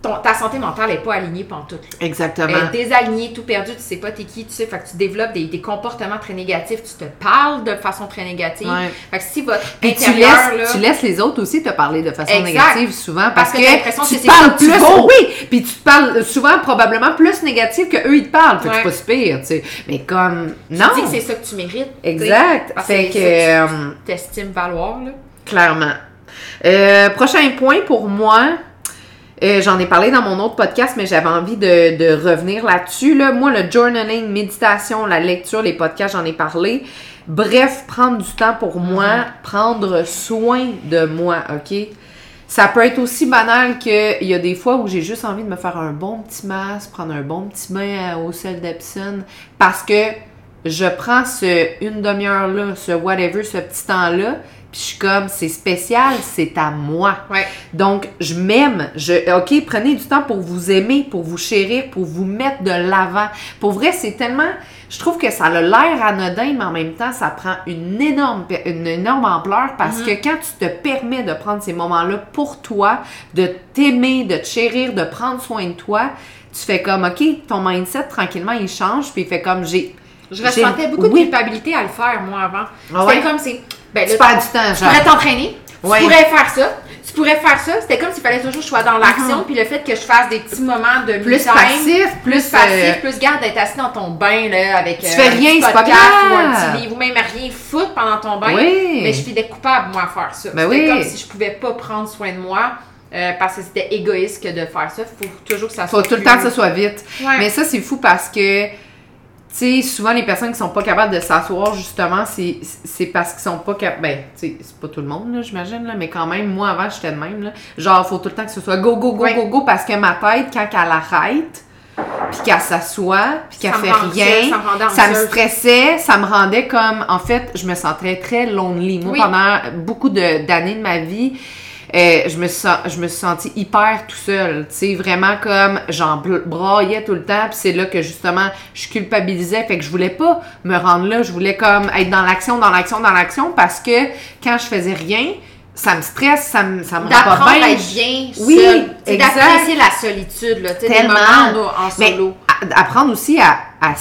B: ton- ta santé mentale est pas alignée pantoute. là.
C: exactement.
B: Elle est désaligné, tout perdu, tu sais pas t'es qui, tu sais, fait que tu développes des, des comportements très négatifs, tu te parles de façon très négative.
C: Ouais.
B: Fait que si votre
C: Puis tu
B: intérieur,
C: laisses,
B: là,
C: tu laisses les autres aussi te parler de façon
B: Exact.
C: négative souvent parce,
B: Parce que
C: que, tu
B: que
C: te parles
B: que tu
C: plus.
B: vaux.
C: Oui, puis tu te parles souvent probablement plus négatif que eux ils te parlent. Fait que
B: Ouais.
C: c'est pas super, tu sais. Mais comme
B: tu
C: non.
B: dis que c'est ça que tu mérites.
C: Exact.
B: Parce
C: Fait
B: que
C: que
B: ça
C: euh,
B: tu t'estimes valoir, là.
C: clairement. Euh, prochain point pour moi. Euh, J'en ai parlé dans mon autre podcast, mais j'avais envie de, de revenir là-dessus. Là. Moi, le journaling, méditation, la lecture, les podcasts, j'en ai parlé. Bref, prendre du temps pour moi, prendre soin de moi, OK? Ça peut être aussi banal qu'il y a des fois où j'ai juste envie de me faire un bon petit masque, prendre un bon petit bain au sel d'Epsom, parce que je prends ce une demi-heure-là, ce whatever, ce petit temps-là, puis je suis comme, c'est spécial, c'est à moi.
B: Ouais.
C: Donc, je m'aime. Je, OK, prenez du temps pour vous aimer, pour vous chérir, pour vous mettre de l'avant. Pour vrai, c'est tellement je trouve que ça a l'air anodin, mais en même temps, ça prend une énorme, une énorme ampleur parce
B: Mhm.
C: que quand tu te permets de prendre ces moments-là pour toi, de t'aimer, de te chérir, de prendre soin de toi, tu fais comme, OK, ton mindset, tranquillement, il change, puis il fait comme, j'ai...
B: Je ressentais beaucoup de
C: oui,
B: culpabilité à le faire, moi, avant.
C: Ah
B: C'était
C: ouais?
B: comme c'est. Ben,
C: Tu perds du temps,
B: tu
C: genre.
B: pourrais t'entraîner,
C: Ouais.
B: tu pourrais faire ça, tu pourrais faire ça. C'était comme s'il fallait toujours que je sois dans l'action,
C: Mhm.
B: puis le fait que je fasse des petits moments de
C: Plus passif,
B: plus
C: plus,
B: passif,
C: euh,
B: plus garde d'être assis dans ton bain là, avec
C: Tu
B: euh,
C: fais
B: un
C: rien,
B: petit
C: c'est pas
B: ou un
C: grave.
B: petit livre, ou même rien foutre pendant ton bain.
C: Oui.
B: Mais je filais coupable, moi, à faire ça.
C: Ben
B: C'était
C: oui.
B: comme si je pouvais pas prendre soin de moi. euh, parce que c'était égoïste que de faire ça. Faut toujours que ça
C: Faut
B: soit.
C: tout le temps que ça soit vite.
B: Ouais.
C: Mais ça, c'est fou parce que, tu sais, souvent les personnes qui sont pas capables de s'asseoir, justement, c'est c'est parce qu'ils sont pas capables. Ben, tu sais, c'est pas tout le monde, là, j'imagine, là, mais quand même, moi avant, j'étais de même, là. Genre, faut tout le temps que ce soit go, go, go, go, go, parce que ma tête, quand elle arrête, puis qu'elle s'assoit, puis qu'elle fait rien,
B: anxieuse, ça me
C: ça stressait, ça me rendait comme, en fait, je me sentais très lonely. Moi,
B: Oui.
C: pendant beaucoup de- d'années de, ma vie, euh, je me sens, je me suis sentie hyper tout seul, tu sais, vraiment comme j'en braillais tout le temps, puis c'est là que justement je culpabilisais, fait que je voulais pas me rendre là, je voulais comme être dans l'action, dans l'action, dans l'action, parce que quand je faisais rien, ça me stresse, ça me, ça me rend pas bien.
B: à être bien
C: Oui.
B: D'apprécier la solitude, là. Des
C: Tellement.
B: moments en,
C: Mais
B: solo.
C: apprendre aussi à, à,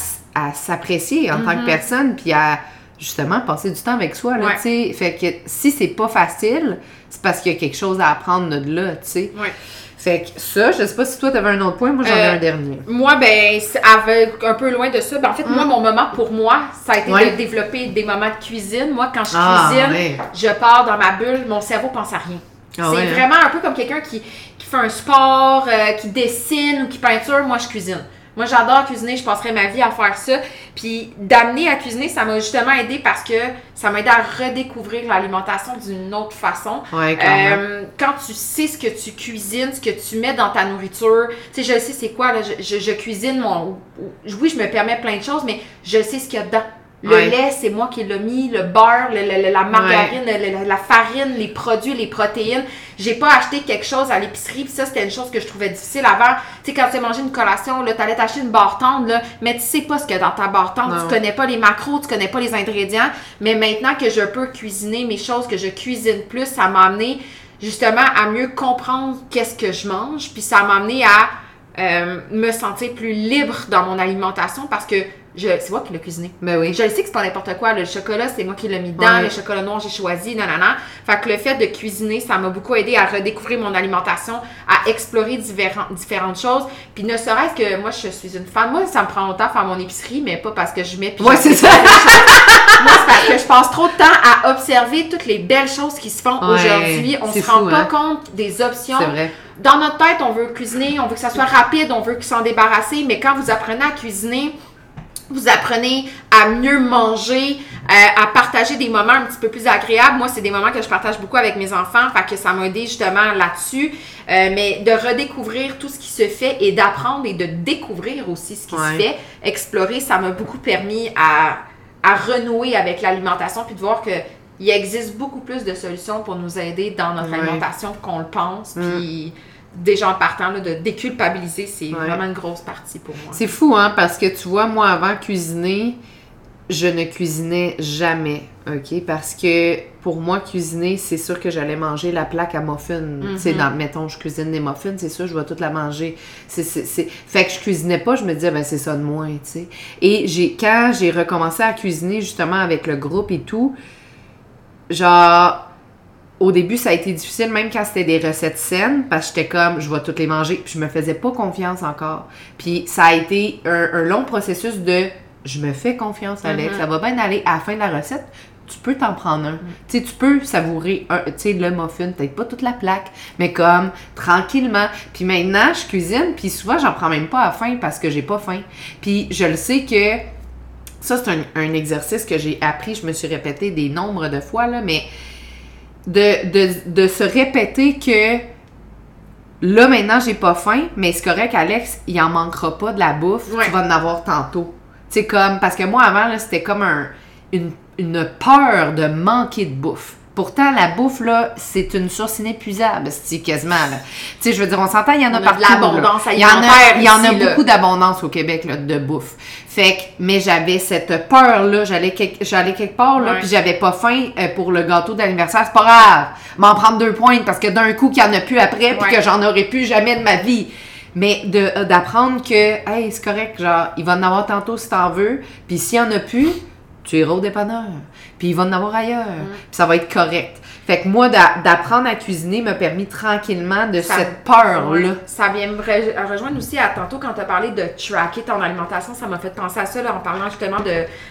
C: s'apprécier en tant
B: Mhm.
C: que personne, puis à justement passer du temps avec soi, là,
B: Ouais.
C: tu sais. Fait que si c'est pas facile, c'est parce qu'il y a quelque chose à apprendre de là, tu sais.
B: Ouais.
C: Fait que ça, je sais pas si toi t'avais un autre point, moi j'en ai
B: Euh,
C: un dernier.
B: Moi, ben, avec un peu loin de ça. Ben, en fait, moi, mon moment pour moi, ça a été
C: Mm. Ouais.
B: de développer des moments de cuisine. Moi, quand je
C: Ah,
B: cuisine,
C: ouais.
B: je pars dans ma bulle, mon cerveau pense à rien.
C: Ah
B: c'est
C: hein?
B: vraiment un peu comme quelqu'un qui, qui fait un sport, euh, qui dessine ou qui peinture. Moi, je cuisine. Moi, j'adore cuisiner, je passerai ma vie à faire ça. Puis d'amener à cuisiner, ça m'a justement aidé parce que ça m'a aidé à redécouvrir l'alimentation d'une autre façon.
C: Ouais.
B: Euh, quand tu sais ce que tu cuisines, ce que tu mets dans ta nourriture, tu sais, je sais c'est quoi, là, je, je- je cuisine mon... Oui, je me permets plein de choses, mais je sais ce qu'il y a dedans. Le
C: Ouais.
B: lait, c'est moi qui l'ai mis, le beurre, le- le- le- la margarine, la farine, les produits, les protéines. J'ai pas acheté quelque chose à l'épicerie, ça, c'était une chose que je trouvais difficile avant. Tu sais, quand tu as mangé une collation, là, t'allais t'acheter une barre tendre, là, mais tu sais pas ce qu'il y a dans ta barre tendre,
C: Non.
B: tu connais pas les macros, tu connais pas les ingrédients, mais maintenant que je peux cuisiner mes choses, que je cuisine plus, ça m'a amené justement à mieux comprendre qu'est-ce que je mange, puis ça m'a amené à euh, me sentir plus libre dans mon alimentation parce que c'est moi qui l'ai cuisiné.
C: Ben oui.
B: Je le sais que c'est pas n'importe quoi. Le chocolat, c'est moi qui l'ai mis dedans.
C: Ouais.
B: Le chocolat noir, j'ai choisi, nanana. Fait que le fait de cuisiner, ça m'a beaucoup aidé à redécouvrir mon alimentation, à explorer différentes choses. Puis ne serait-ce que moi, je suis une fan. Moi, ça me prend longtemps à faire mon épicerie, mais pas parce que je mets.
C: Ouais,
B: je-
C: c'est ça.
B: moi, c'est parce que je passe trop de temps à observer toutes les belles choses qui se font
C: Ouais,
B: aujourd'hui. On se rend pas
C: hein.
B: compte des options.
C: C'est vrai.
B: Dans notre tête, on veut cuisiner, on veut que ça soit rapide, on veut s'en débarrasser, mais quand vous apprenez à cuisiner, vous apprenez à mieux manger, euh, à partager des moments un petit peu plus agréables. Moi, c'est des moments que je partage beaucoup avec mes enfants, fait que ça m'a aidé justement là-dessus. Euh, mais de redécouvrir tout ce qui se fait et d'apprendre et de découvrir aussi ce qui
C: Ouais.
B: se fait, explorer, ça m'a beaucoup permis à, à renouer avec l'alimentation puis de voir que il existe beaucoup plus de solutions pour nous aider dans notre
C: Ouais.
B: alimentation qu'on le pense.
C: Mm.
B: Déjà en partant là, de déculpabiliser, c'est
C: Ouais.
B: vraiment une grosse partie pour moi.
C: C'est fou, hein, parce que tu vois, moi, avant cuisiner, je ne cuisinais jamais, OK? Parce que pour moi, cuisiner, c'est sûr que j'allais manger la plaque à muffins. Tu sais, dans, mettons, je cuisine des muffins, c'est sûr, je vais toute la manger. C'est, c'est, c'est- Fait que je cuisinais pas, je me disais, ben c'est ça de moins, tu sais. Et j'ai, quand j'ai recommencé à cuisiner, justement, avec le groupe et tout, genre... Au début, ça a été difficile, même quand c'était des recettes saines, parce que j'étais comme, je vais toutes les manger, puis je me faisais pas confiance encore. Puis ça a été un, un long processus de, je me fais confiance, Alex,
B: Mhm.
C: ça va bien aller. À la fin de la recette, tu peux t'en prendre un. Tu sais, tu peux savourer un, tu sais, le muffin, peut-être pas toute la plaque, mais comme tranquillement. Puis maintenant, je cuisine, puis souvent, j'en prends même pas à faim parce que j'ai pas faim. Puis je le sais que ça, c'est un, un exercice que j'ai appris, je me suis répété des nombres de fois, là, mais de, de, de se répéter que là, maintenant, j'ai pas faim, mais c'est correct, Alex, il en manquera pas de la bouffe,
B: Ouais.
C: tu vas en avoir tantôt. Sais, comme, parce que moi, avant, c'était comme un, une, une peur de manquer de bouffe. Pourtant, la bouffe, là, c'est une source inépuisable, c'est quasiment, là. Tu sais, je veux dire, on s'entend, il y en a
B: On a de
C: partout.
B: l'abondance
C: Il y en a,
B: alimentaire
C: il y en a
B: ici, là.
C: beaucoup d'abondance au Québec, là, de bouffe. Fait que, mais j'avais cette peur-là, j'allais quelque, j'allais quelque part, là, puis j'avais pas faim euh, pour le gâteau d'anniversaire. C'est pas grave, m'en prendre deux pointes parce que d'un coup, qu'il y en a plus après, puis
B: Ouais.
C: que j'en aurais plus jamais de ma vie. Mais de d'apprendre que, hey, c'est correct, genre, il va en avoir tantôt si t'en veux, puis s'il y en a plus, tu iras au dépanneur, puis il va en avoir ailleurs, puis ça va être correct. Fait que moi, d'a- d'apprendre à cuisiner m'a permis tranquillement de
B: Ça-
C: cette peur-là.
B: Ça vient me re- rejoindre aussi à tantôt quand tu as parlé de tracker ton alimentation. Ça m'a fait penser à ça là, en parlant justement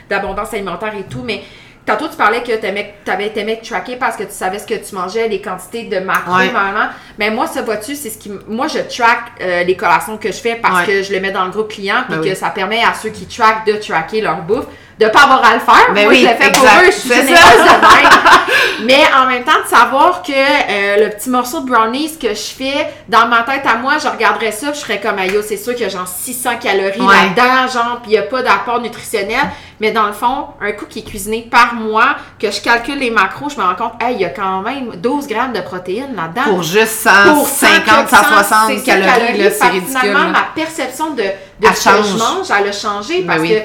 B: d'abondance alimentaire et tout. Mais tantôt, tu parlais que tu avais aimé tracker parce que tu savais ce que tu mangeais, les quantités de macros,
C: Ouais.
B: vraiment. Mais moi, ça vois-tu, c'est ce qui. Moi, je track euh, les collations que je fais parce
C: Ouais.
B: que je le mets dans le groupe client puis
C: Ben
B: que
C: oui.
B: ça permet à ceux qui trackent de tracker leur bouffe. De pas avoir à le faire.
C: Ben
B: moi,
C: oui,
B: je le fais pour eux, je suis généreuse de même. [laughs] Mais en même temps, de savoir que euh, le petit morceau de brownies que je fais, dans ma tête à moi, je regarderais ça, je serais comme, aïe, c'est sûr qu'il y a genre 600 calories
C: Ouais.
B: là-dedans, genre, puis il n'y a pas d'apport nutritionnel. Mais dans le fond, un coup qui est cuisiné par moi, que je calcule les macros, je me rends compte, hey, il y a quand même 12 grammes de protéines là-dedans.
C: Pour juste
B: Pour
C: 150, 160
B: c'est ça,
C: calories, là, c'est
B: Fait
C: ridicule.
B: Finalement,
C: là.
B: ma perception de, de ce que je mange, elle a changé
C: Ben
B: parce
C: oui.
B: que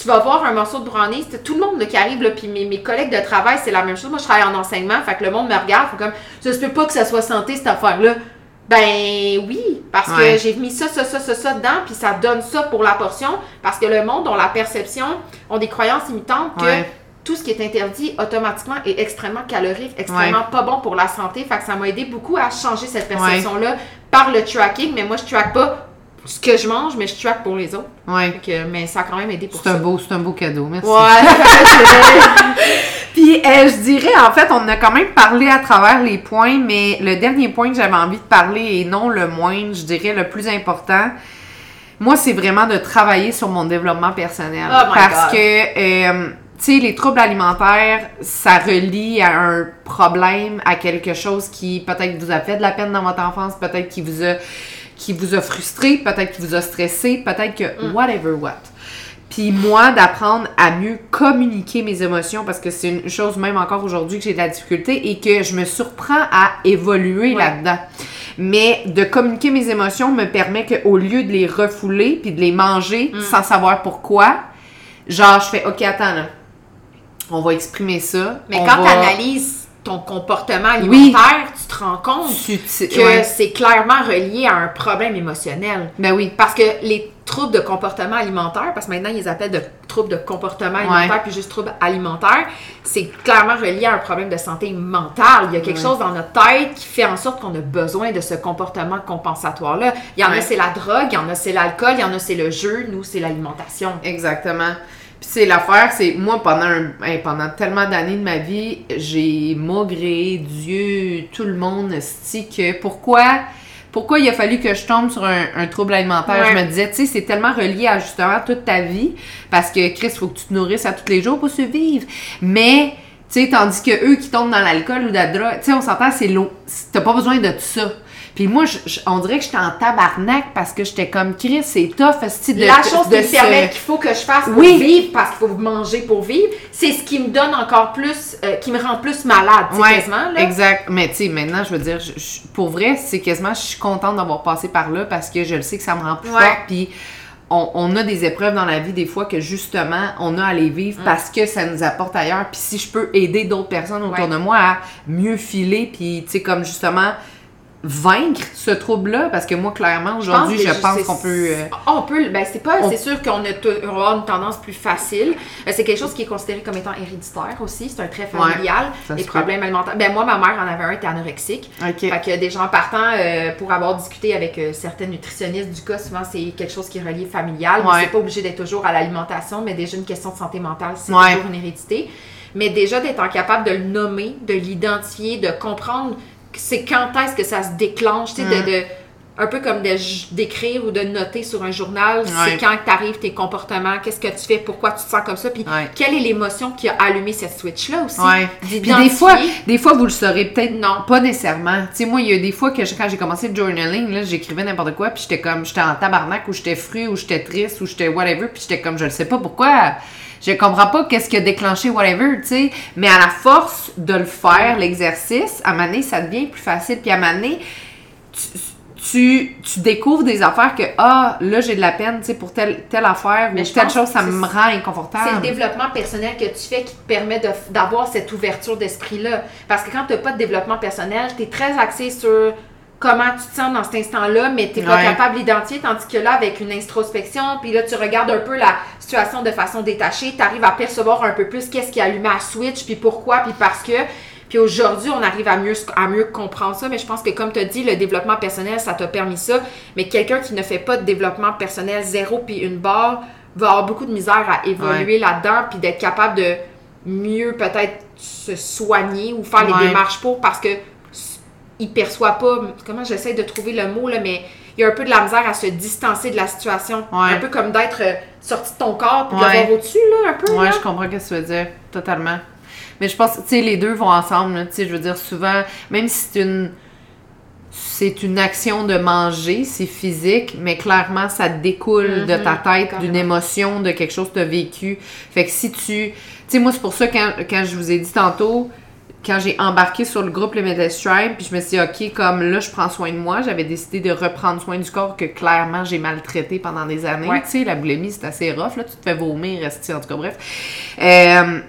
B: tu vas voir un morceau de brownie, c'est tout le monde là, qui arrive, là, puis mes, mes collègues de travail, c'est la même chose. Moi, je travaille en enseignement, fait que le monde me regarde, fait comme, ça se peut pas que ça soit santé, cette affaire-là. Ben oui, parce
C: Ouais.
B: que j'ai mis ça, ça, ça, ça, ça dedans, puis ça donne ça pour la portion, parce que le monde ont la perception, ont des croyances imitantes que
C: Ouais.
B: tout ce qui est interdit automatiquement est extrêmement calorique, extrêmement pas bon pour la santé. Fait que ça m'a aidé beaucoup à changer cette perception-là par le tracking. Mais moi, je track pas ce que je mange, mais je track pour les autres.
C: Ouais.
B: Que- mais ça a quand même aidé pour
C: C'est
B: ça.
C: un beau, c'est un beau cadeau, merci.
B: Ouais. [laughs] [laughs]
C: Puis euh, je dirais, en fait, on a quand même parlé à travers les points, mais le dernier point que j'avais envie de parler, et non le moindre, je dirais le plus important, moi, c'est vraiment de travailler sur mon développement personnel.
B: Oh my
C: parce
B: God.
C: que, euh, tu sais, les troubles alimentaires, ça relie à un problème, à quelque chose qui peut-être vous a fait de la peine dans votre enfance, peut-être qui vous a qui vous a frustré, peut-être qui vous a stressé, peut-être que
B: Mm.
C: whatever what. Puis moi, d'apprendre à mieux communiquer mes émotions, parce que c'est une chose même encore aujourd'hui que j'ai de la difficulté et que je me surprends à évoluer
B: Ouais.
C: là-dedans. Mais de communiquer mes émotions me permet qu'au lieu de les refouler puis de les manger
B: Mm.
C: sans savoir pourquoi, genre je fais OK, attends là. On va exprimer ça.
B: mais
C: on
B: quand
C: va-
B: tu analyses ton comportement alimentaire, tu te rends compte que
C: ouais.
B: c'est clairement relié à un problème émotionnel.
C: Ben oui.
B: Parce que les troubles de comportement alimentaire, parce que maintenant ils les appellent de troubles de comportement alimentaire
C: Ouais.
B: puis juste troubles alimentaires, c'est clairement relié à un problème de santé mentale. Il y a quelque
C: Ouais.
B: chose dans notre tête qui fait en sorte qu'on a besoin de ce comportement compensatoire-là. Il y en
C: Ouais.
B: a c'est la drogue, il y en a c'est l'alcool, il y en a c'est le jeu, nous c'est l'alimentation.
C: Exactement. Puis c'est l'affaire, c'est moi pendant un- hey, pendant tellement d'années de ma vie, j'ai maugré Dieu, tout le monde, sti que pourquoi pourquoi il a fallu que je tombe sur un, un trouble alimentaire?
B: Ouais.
C: Je me disais, tu sais, c'est tellement relié à justement toute ta vie parce que Chris, faut que tu te nourrisses à tous les jours pour survivre. Mais tu sais, tandis que eux qui tombent dans l'alcool ou la drogue, tu sais, on s'entend, c'est l'eau. T'as pas besoin de tout ça. Puis moi, je- je- on dirait que j'étais en tabarnak parce que j'étais comme Chris, c'est tough, de
B: la chose
C: de
B: qui me permet qu'il faut que je fasse pour
C: Oui.
B: vivre, parce qu'il faut manger pour vivre, c'est ce qui me donne encore plus, euh, qui me rend plus malade,
C: Ouais,
B: quasiment. Là.
C: exact. Mais tu sais, maintenant, je veux dire, je- pour vrai, c'est quasiment, je suis contente d'avoir passé par là parce que je le sais que ça me rend plus
B: Ouais.
C: forte. Puis on, on a des épreuves dans la vie, des fois, que justement, on a à les
B: Mm.
C: vivre parce que ça nous apporte ailleurs. Puis si je peux aider d'autres personnes autour
B: Ouais.
C: de moi à mieux filer, puis tu sais, comme justement, vaincre ce trouble-là, parce que moi, clairement, aujourd'hui, je pense qu'on peut. euh,
B: on peut, ben c'est pas,
C: on-
B: c'est sûr qu'on a une tendance plus facile. Euh, C'est quelque chose qui est considéré comme étant héréditaire aussi. C'est un trait familial.
C: ça
B: les problèmes alimentaires. Ben moi, ma mère en avait un, était anorexique.
C: Ok.
B: Fait que des gens partant euh, pour avoir discuté avec euh, certaines nutritionnistes du cas, souvent c'est quelque chose qui est relié familial.
C: Ouais.
B: c'est pas obligé d'être toujours à l'alimentation, mais déjà une question de santé mentale, c'est
C: Ouais.
B: toujours une hérédité. Mais déjà d'être capable de le nommer, de l'identifier, de comprendre c'est quand est-ce que ça se déclenche, tu sais,
C: Mm.
B: de, de un peu comme d'écrire ou de noter sur un journal,
C: Ouais.
B: c'est quand t'arrives, tes comportements, qu'est-ce que tu fais, pourquoi tu te sens comme ça, puis
C: Ouais.
B: quelle est l'émotion qui a allumé cette switch-là aussi?
C: Ouais. Puis des fois, des fois, vous le saurez peut-être
B: Non.
C: pas nécessairement. Tu sais, moi, il y a des fois que je- quand j'ai commencé le journaling, là, j'écrivais n'importe quoi, puis j'étais comme, j'étais en tabarnak, ou j'étais fru, ou j'étais triste, ou j'étais whatever, puis j'étais comme, je le sais pas pourquoi. Je comprends pas qu'est-ce qui a déclenché whatever, tu sais. Mais à la force de le faire, l'exercice, à donné, ça devient plus facile. Puis à donné, tu, tu, tu découvres des affaires que, ah, là, j'ai de la peine, tu sais, pour telle, telle affaire,
B: Mais
C: ou telle chose, ça me rend inconfortable.
B: C'est le développement personnel que tu fais qui te permet d'avoir cette ouverture d'esprit-là. Parce que quand tu n'as pas de développement personnel, tu es très axé sur comment tu te sens dans cet instant-là, mais tu n'es pas
C: Ouais.
B: capable d'identifier, tandis que là, avec une introspection, puis là, tu regardes un peu la situation de façon détachée, tu arrives à percevoir un peu plus qu'est-ce qui a allumé à switch, puis pourquoi, puis parce que. Puis aujourd'hui, on arrive à mieux, à mieux comprendre ça, mais je pense que comme tu as dit, le développement personnel, ça t'a permis ça. Mais quelqu'un qui ne fait pas de développement personnel, zéro puis une barre, va avoir beaucoup de misère à évoluer là-dedans, puis d'être capable de mieux peut-être se soigner ou faire
C: Ouais.
B: les démarches pour, parce que il perçoit pas, comment j'essaie de trouver le mot, là, mais il y a un peu de la misère à se distancer de la situation.
C: Ouais.
B: Un peu comme d'être euh, sorti de ton corps, puis de
C: Ouais.
B: le voir au-dessus, là, un peu.
C: Ouais,
B: là.
C: je comprends ce que tu veux dire, totalement. Mais je pense, tu sais, les deux vont ensemble, tu sais, je veux dire, souvent, même si c'est une, c'est une action de manger, c'est physique, mais clairement, ça découle de ta tête, d'une émotion, de quelque chose que tu as vécu. Fait que si tu, tu sais, moi, c'est pour ça, quand, quand je vous ai dit tantôt, quand j'ai embarqué sur le groupe Le Médecin Tribe, puis je me suis dit, OK, comme là, je prends soin de moi, j'avais décidé de reprendre soin du corps que clairement j'ai maltraité pendant des années.
B: Ouais.
C: Tu sais, la boulimie, c'est assez rough, là, tu te fais vomir, rester, en tout cas, bref. Euh,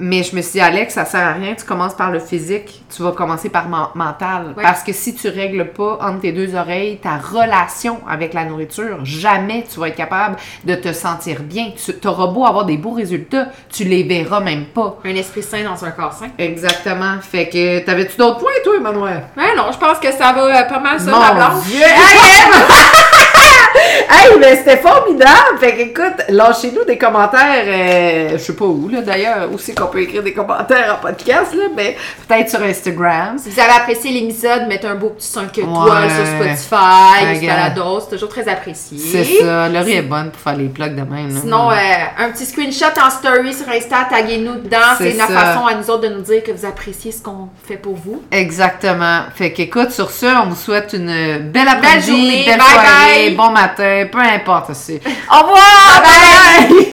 C: mais je me suis dit, Alex, ça sert à rien, tu commences par le physique, tu vas commencer par men- mental.
B: Ouais.
C: Parce que si tu règles pas entre tes deux oreilles ta relation avec la nourriture, jamais tu vas être capable de te sentir bien. Tu auras beau avoir des beaux résultats, tu les verras même pas.
B: Un esprit sain dans un corps sain.
C: Exactement. Fait que, t'avais-tu d'autres points, toi, Emmanuel?
B: Ouais, non, je pense que ça va euh, pas mal, ça,
C: Mon
B: ma.
C: Dieu! [laughs] [laughs] Hey, mais c'était formidable! Fait que, écoute, lâchez-nous des commentaires, euh, je sais pas où, là, d'ailleurs, où c'est qu'on peut écrire des commentaires en podcast, là, mais peut-être sur Instagram.
B: Si vous avez apprécié l'épisode, mettez un beau petit 5 étoiles
C: Ouais.
B: sur Spotify,
C: Ouais,
B: sur Balado, c'est toujours très apprécié.
C: C'est ça, Laurie est bonne pour faire les plugs de même. là.
B: Sinon, euh, un petit screenshot en story sur Insta, taguez-nous dedans.
C: C'est
B: une façon à nous autres de nous dire que vous appréciez ce qu'on fait pour vous.
C: Exactement. Fait qu'écoute, sur ce, on vous souhaite une belle après-midi,
B: journée,
C: belle
B: bye
C: soirée,
B: bye.
C: bon matin, peu importe. c'est- [laughs] Au revoir!
B: Bye
C: bye!